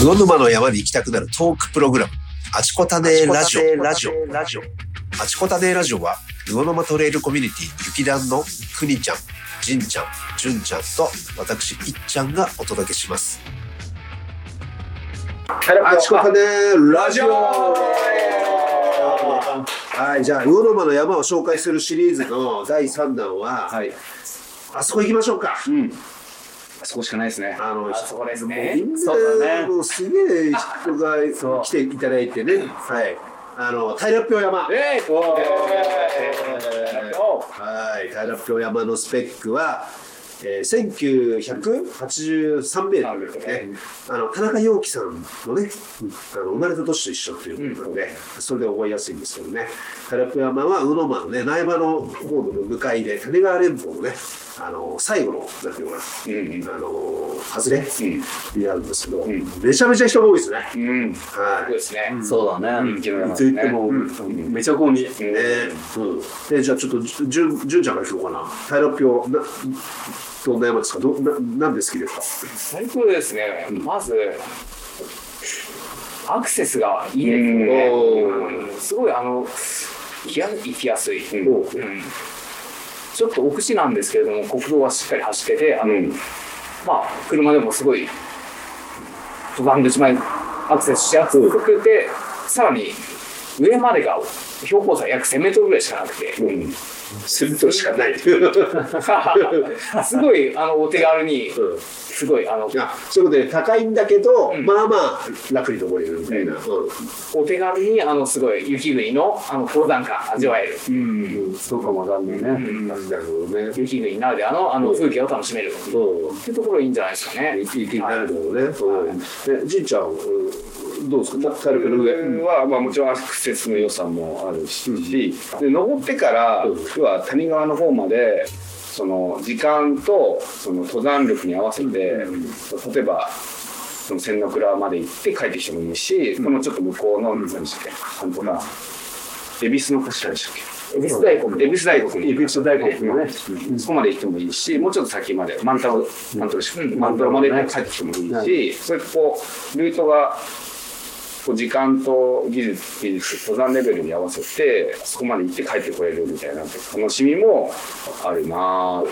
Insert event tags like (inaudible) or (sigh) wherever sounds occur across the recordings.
魚沼の山に行きたくなるトークプログラム、あちこたねラジオ。ラジオ。ラジオ。あちこたねラジオは、魚沼トレイルコミュニティ、雪団のくにちゃん、じんちゃん、じゅんちゃんと、私、いっちゃんがお届けします。あちこたねラジオはい、じゃあ、魚沼の山を紹介するシリーズの第3弾は、はい。あそこ行きましょうか。うん。あそこしかないですね。あの、あそこですねそうだねもうすげえ人が来ていただいてね。はい。あの、平良山。えー、おーはい。平良山のスペックは、えー、1983メートルね、あの田中陽樹さんのね、あの生まれた年と一緒ということなので、それで覚えやすいんですけどね、平良山は魚沼のね、苗場の方の向かいで、種川連峰のね、あの最後の、なんていうのかな、あの外れ、にあるんですけど、めちゃめちゃ人が多いですね。うん。はい。そうですね。そうだね。池の山いつ行っても、めちゃ混み。ねうん、でじゃあちょっとじゅじゅんじゅんちゃんから聞こうかな平良標などんな山ですか？どななんで好きですか？最高ですね。まず、アクセスがいいですね。うんうんすごい、あの、行きや行きやすい。うんちょっと奥地なんですけれども、国道はしっかり走ってて、あの、まあ、車でもすごい、登山口前アクセスしやすくて、さらに上までが標高差約1000メートルぐらいしかなくて、するとしかない。(laughs) すごいあのお手軽に、うん。すごいあのいやそういうことで高いんだけど、ん。まあまあ楽に登れるみたいな、うん。お手軽にあのすごい雪国のあの登山感味わえる、うん、そうかもわかんないね。なるほどね。雪国ならではのあの風景を楽しめる、っうん。ていうところいいんじゃないですかね。いいいいなるほどね、うん。えじいちゃん、うんどうですか？体力は、まあ、もちろんアクセスの良さもあるし、で登ってから、うん。要は谷川の方までその時間とその登山力に合わせて、例えばその千の倉まで行って帰ってきてもいいし、このちょっと向こうの何でしたっけなんとか恵比寿の頭でしたっけ？恵比寿大国恵比寿大国イベント大国のね。そこまで行ってもいいし、もうちょっと先まで、万太郎、万太郎し万太郎まで帰ってきてもいいし、そうやってこう、ルートが、時間と技術、技術、登山レベルに合わせて、そこまで行って帰ってこれるみたいな楽しみもあるなぁと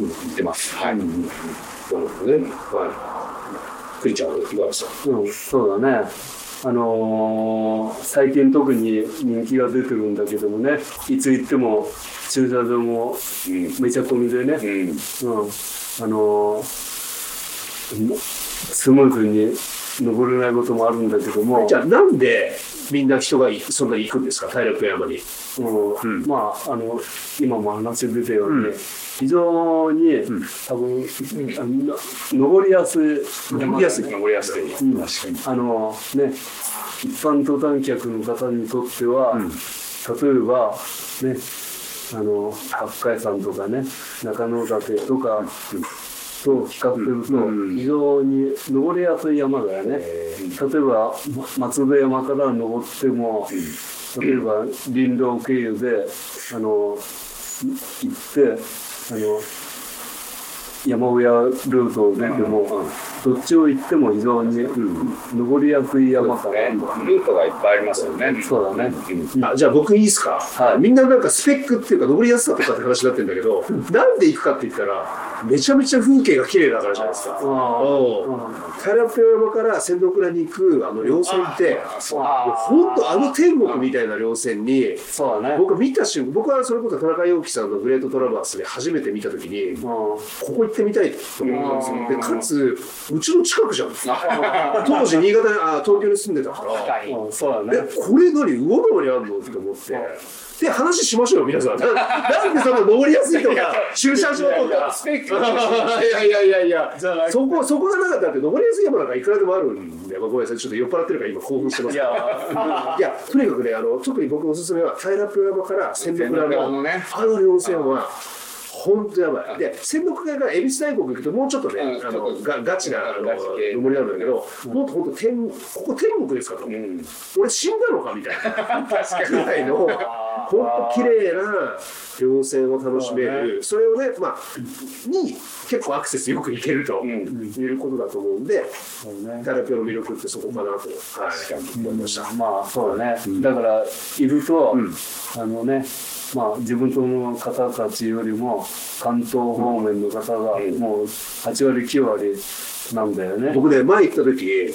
言ってます。はい。なるほどねはいクリちゃんいかがですかうん、そうだね。あのー最近特に人気が出てるんだけどもね、いつ行っても駐車場もめちゃ混みでね、うん。うん、あのースムーズに登れないこともあるんだけども、じゃあなんでみんな人がいそんなに行くんですか？平良山に。うん。まああの今も話出たように、非常に、多分、あの登りやすい登りやすい登りやすい。うん。あのね一般登山客の方にとっては、例えばねあの八海山とかね中野岳とか、と比較すると、非常に登りやすい山だよね。例えばま松戸山から登っても、例えば林道経由であのい行ってあの山小屋ルートを出ても、どっちを行っても非常に、登りやすい山かね、な。ルートがいっぱいありますよね。そうだね。あじゃあ僕いいですか、はい。みんななんかスペックっていうか登りやすさとかって話になってるんだけど (laughs) なんで行くかって言ったらめちゃめちゃ風景が綺麗だからじゃないですか。あおう平良山から仙洞倉に行くあの稜線って本当あの天国みたいな稜線にそうだね。僕見た瞬間僕はそれこそ田中陽樹さんの「グレートトラバース」で初めて見た時にこうん。こ行ってみたいと思ったんですよ。でかつうちの近くじゃん。(laughs) 当時新潟にあ東京に住んでたから。そうだえね。これ何魚沼にあるの？って思って。で話しましょうよ皆さん。な (laughs) なんでその登りやすいとか (laughs) 駐車場とか。スペックいやいやいやいや。(laughs) そこそこがなかったって登りやすい山なんかいくらでもあるんで、まあ、ごめんなさいちょっと酔っ払ってるから今興奮してます。いや、いやとにかくねあの特に僕のおすすめは平良山から仙北倉仙北倉ののねあの稜線は。本当やばい。で、仙北倉から恵比寿大国行くともうちょっとね、うんあのガガチなあの登りなんだけど、もっと本当天ここ天国ですかと。うん。俺死んだのかみたいなぐらいの本当綺麗な稜線を楽しめる、それをね、まあ、に結構アクセスよく行けるということだと思うんで、タラピオの魅力ってそこかなと、はい、思いました。まあそうだね、だからいると、あのねまあ自分との方たちよりも関東方面の方がもう8割9割なんだよね、僕ね、前行った時、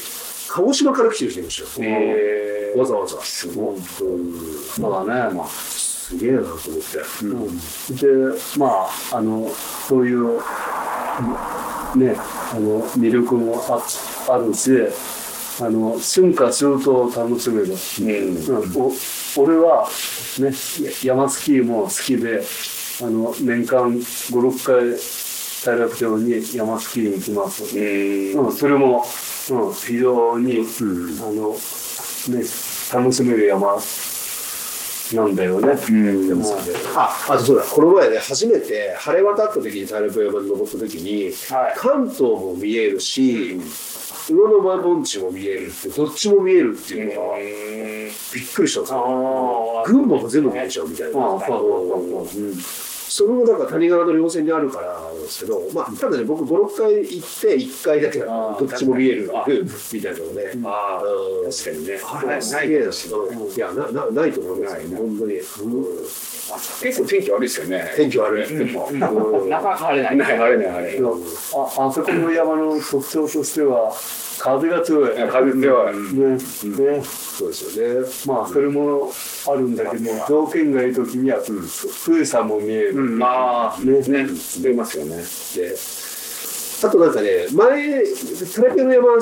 鹿児島から来てる人いましたよ。えわざわざ。すごい。そうだね、まあすげえなと思って。でまああのそういうねあの魅力もああるしあの春夏秋冬を楽しめる、うん。お俺はね山スキーも好きであの年間56回大楽町に山スキーに行きます、うん、それも、うん、非常に、あのね楽しめる山なんだよね、うん。あ、あとそうだ、この前ね、初めて晴れ渡った時に大陸山に登った時に、関東も見えるし、魚の間盆地も見えるって、どっちも見えるっていうのが、びっくりしたんですよ。群馬も全部見えちゃうみたいな。うんそれもなんか谷川の稜線にあるからなんですけど、まあ、ただね、僕5、6回行って、1回だけどっちも見えるみたいなのね。ああ、うん確かにね。あれ、すげえな、いや、な、な、ないと思いますよ、本当に。うん結構天気悪いですよね。天気悪い。でも、なかなか晴れない。ない、晴れない、晴れない。ああそこの山の特徴としては風が強い、ね風強い。ね。そうですよね。まあそれもあるんだけど条件がいい時には富士山も見える、まあ、ね、ね、出ますよね。であとなんかね、前、トレペの山は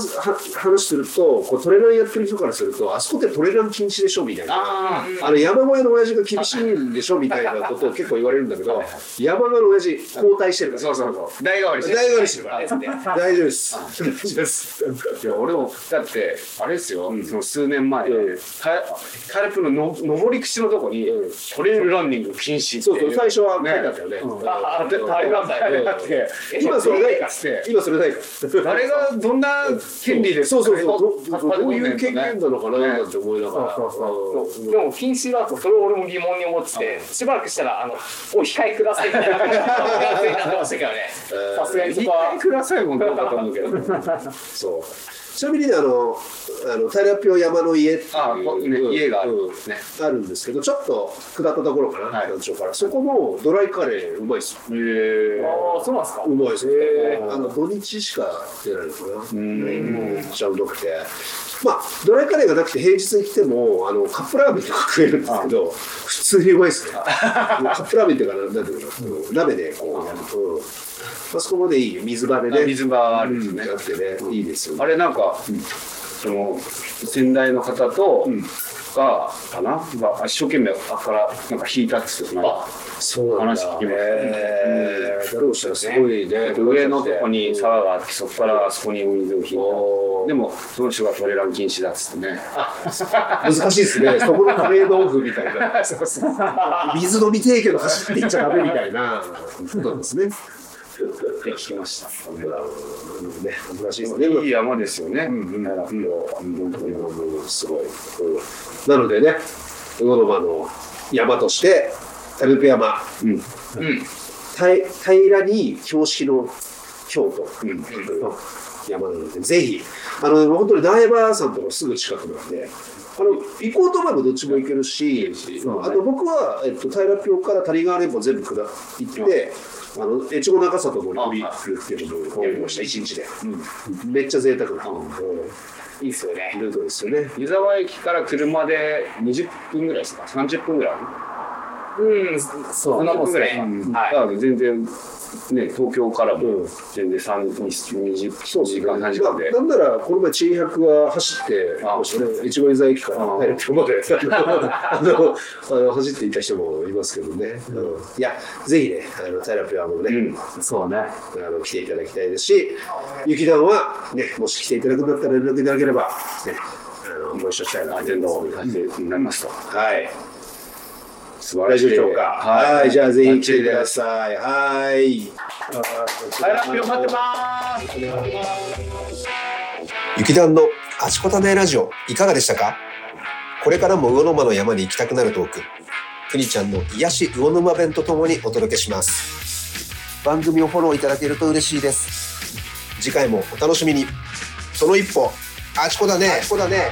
話すると、こうトレランやってる人からすると、あそこってトレラン禁止でしょみたいな。ああの山小屋の親父が厳しいんでしょみたいなことを結構言われるんだけど、山小屋の親父、交代してるから。そうそうそう。代替わりして大丈夫ですよ。大丈夫です。大丈夫です。(laughs) いや俺もだってあれですよ、その数年前、タタイプのの上り口のとこに、トレイルランニング禁止ってそうそう、最初は書いねてあったよね。今それないかて今それないか。誰がどんな権利でそうそうそう。どういう権限なのかななんて思いながら。うんでも禁止だとそれを俺も疑問に思っててしばらくしたらあのお控えくださいみたいな感じになってましたけどねさすがにそこはくださいもかと思うけどそう。ちなみにね、あの、あの、平ピオ山の家っていうね家があるうんねあるんですけど、ちょっと下ったところかな、はい団長から。そこのドライカレーうまいっすよ。ああそうなんですかうまいですね。あの土日しか出ないのかな。めっちゃうまくて。まあ、ドライカレーがなくて平日に来ても、あの、カップラーメンとか食えるんですけど、普通にうまいですね。(laughs) カップラーメンっていうかな、なんていうのかな、うん鍋でこうやると、あそこまでいい水場でね、水場あるんですね。やってね、いいですよね。あれなんか、その先代の方と、がかな、が一生懸命あからなんか弾いたっつってそう。話聞きましたえー、だとしたらすごいね。上のとこに沢があってそこからあそこに水を引いおでもその人がトレラン禁止だっつってね。難しいですね。そこのトレードオフみたいな。水飲みてえけど走っていっちゃダメみたいな。ことなんですね。って聞きました。ね、難しいですね。いい山ですよね、うん本当にすごい。うんなのでね、魚沼の山として、タルペ山、平平らに標識の京都。の山なので、ぜひ、あの、本当に苗場さんとのすぐ近くなんで、あの行こうと思えばどっちも行けるし、あの僕は、えっと、平ピオから谷川連峰全部下行って、あの越後長里の降りるっていうのをやりました、一日で。めっちゃ贅沢な、いいっすよね。ルートですよね。湯沢駅から車で20分ぐらいですか？30分ぐらい？うんそそんなもんですねはい全然ね東京からも全然3 20時間3時間で。まあ、なんならこの前千百は走って越後湯沢駅からあ平ピオまで (laughs) あのあの走っていた人もいますけどね、うん。いやぜひねあの平ピオもね、そうね。あの来ていただきたいですし、雪団は、ね、もし来ていただくんだったら連絡いただければ、ね、あのご一緒したいなと全土を走ってなります。とはい。素晴らしい。大丈夫でしょうか。はい、じゃあぜひ来てください。はい。はい。ラッピオ待ってます雪団のあちこたねラジオいかがでしたか？これからも魚沼の山に行きたくなるトーク。くにちゃんの癒し魚沼弁とともにお届けします。番組をフォローいただけると嬉しいです。次回もお楽しみに。その一歩。あちこだねあちこだね